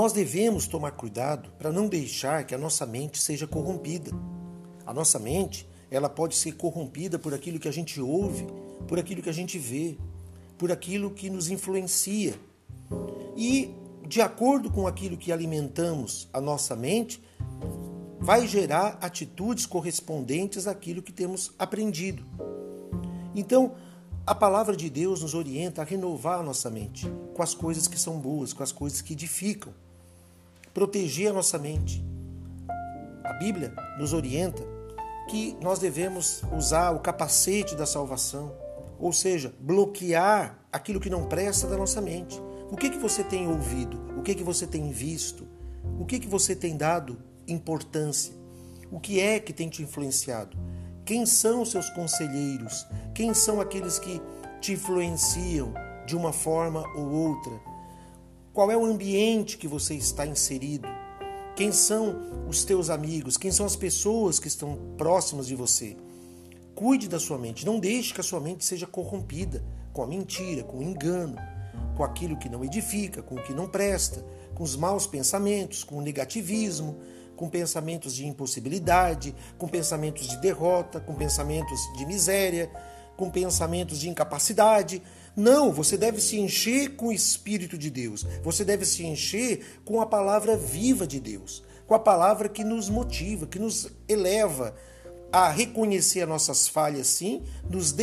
Nós devemos tomar cuidado para não deixar que a nossa mente seja corrompida. A nossa mente, ela pode ser corrompida por aquilo que a gente ouve, por aquilo que a gente vê, por aquilo que nos influencia. E de acordo com aquilo que alimentamos a nossa mente, vai gerar atitudes correspondentes àquilo que temos aprendido. Então, a palavra de Deus nos orienta a renovar a nossa mente com as coisas que são boas, com as coisas que edificam, proteger a nossa mente. A Bíblia nos orienta que nós devemos usar o capacete da salvação, ou seja, bloquear aquilo que não presta da nossa mente. O que que você tem ouvido? O que que você tem visto? O que que você tem dado importância? O que é que tem te influenciado? Quem são os seus conselheiros? Quem são aqueles que te influenciam de uma forma ou outra? Qual é o ambiente que você está inserido? Quem são os teus amigos? Quem são as pessoas que estão próximas de você? Cuide da sua mente, não deixe que a sua mente seja corrompida com a mentira, com o engano, com aquilo que não edifica, com o que não presta, com os maus pensamentos, com o negativismo, com pensamentos de impossibilidade, com pensamentos de derrota, com pensamentos de miséria, com pensamentos de incapacidade. Não, você deve se encher com o Espírito de Deus. Você deve se encher com a palavra viva de Deus, com a palavra que nos motiva, que nos eleva a reconhecer as nossas falhas, sim, nos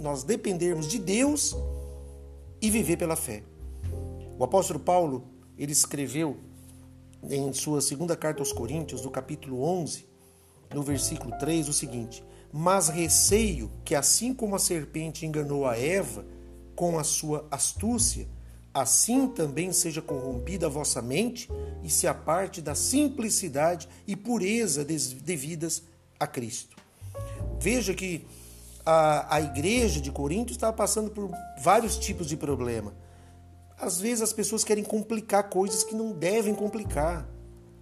nós dependermos de Deus e viver pela fé. O apóstolo Paulo, ele escreveu em sua segunda carta aos Coríntios, no capítulo 11, no versículo 3, o seguinte: Mas receio que, assim como a serpente enganou a Eva com a sua astúcia, assim também seja corrompida a vossa mente e se aparte da simplicidade e pureza devidas a Cristo. Veja que a, a igreja de Corinto estava passando por vários tipos de problema. Às vezes as pessoas querem complicar coisas que não devem complicar.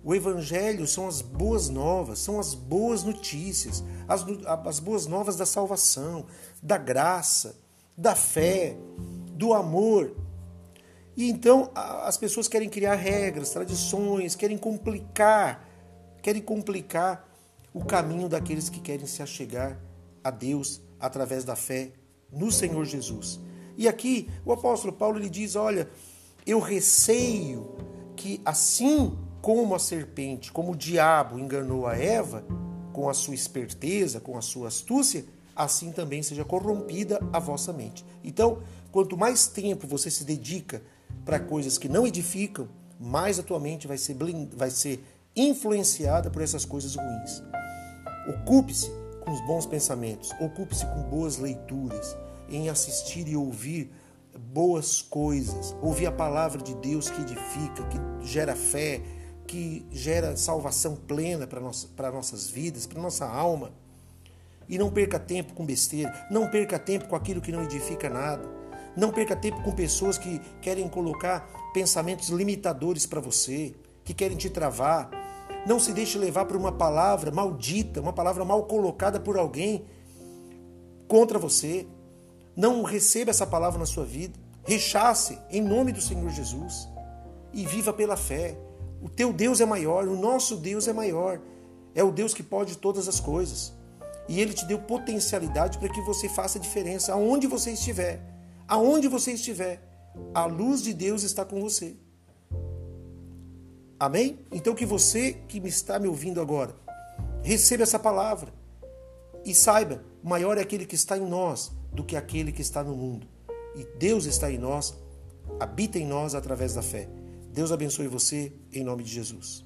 O Evangelho são as boas novas, são as boas notícias, as, as boas novas da salvação, da graça, da fé, do amor. E então as pessoas querem criar regras, tradições, querem complicar, querem complicar o caminho daqueles que querem se achegar a Deus através da fé no Senhor Jesus. E aqui o apóstolo Paulo ele diz: Olha, eu receio que assim como a serpente, como o diabo enganou a Eva com a sua esperteza, com a sua astúcia, assim também seja corrompida a vossa mente. Então, quanto mais tempo você se dedica para coisas que não edificam, mais a tua mente vai ser, blind... vai ser influenciada por essas coisas ruins. Ocupe-se com os bons pensamentos, ocupe-se com boas leituras, em assistir e ouvir boas coisas, ouvir a palavra de Deus que edifica, que gera fé, que gera salvação plena para nossa, nossas vidas, para nossa alma. E não perca tempo com besteira, não perca tempo com aquilo que não edifica nada. Não perca tempo com pessoas que querem colocar pensamentos limitadores para você, que querem te travar. Não se deixe levar por uma palavra maldita, uma palavra mal colocada por alguém contra você. Não receba essa palavra na sua vida. Rechace em nome do Senhor Jesus e viva pela fé. O teu Deus é maior, o nosso Deus é maior. É o Deus que pode todas as coisas. E ele te deu potencialidade para que você faça diferença aonde você estiver. Aonde você estiver, a luz de Deus está com você. Amém? Então que você que me está me ouvindo agora, receba essa palavra e saiba, maior é aquele que está em nós do que aquele que está no mundo. E Deus está em nós, habita em nós através da fé. Deus abençoe você em nome de Jesus.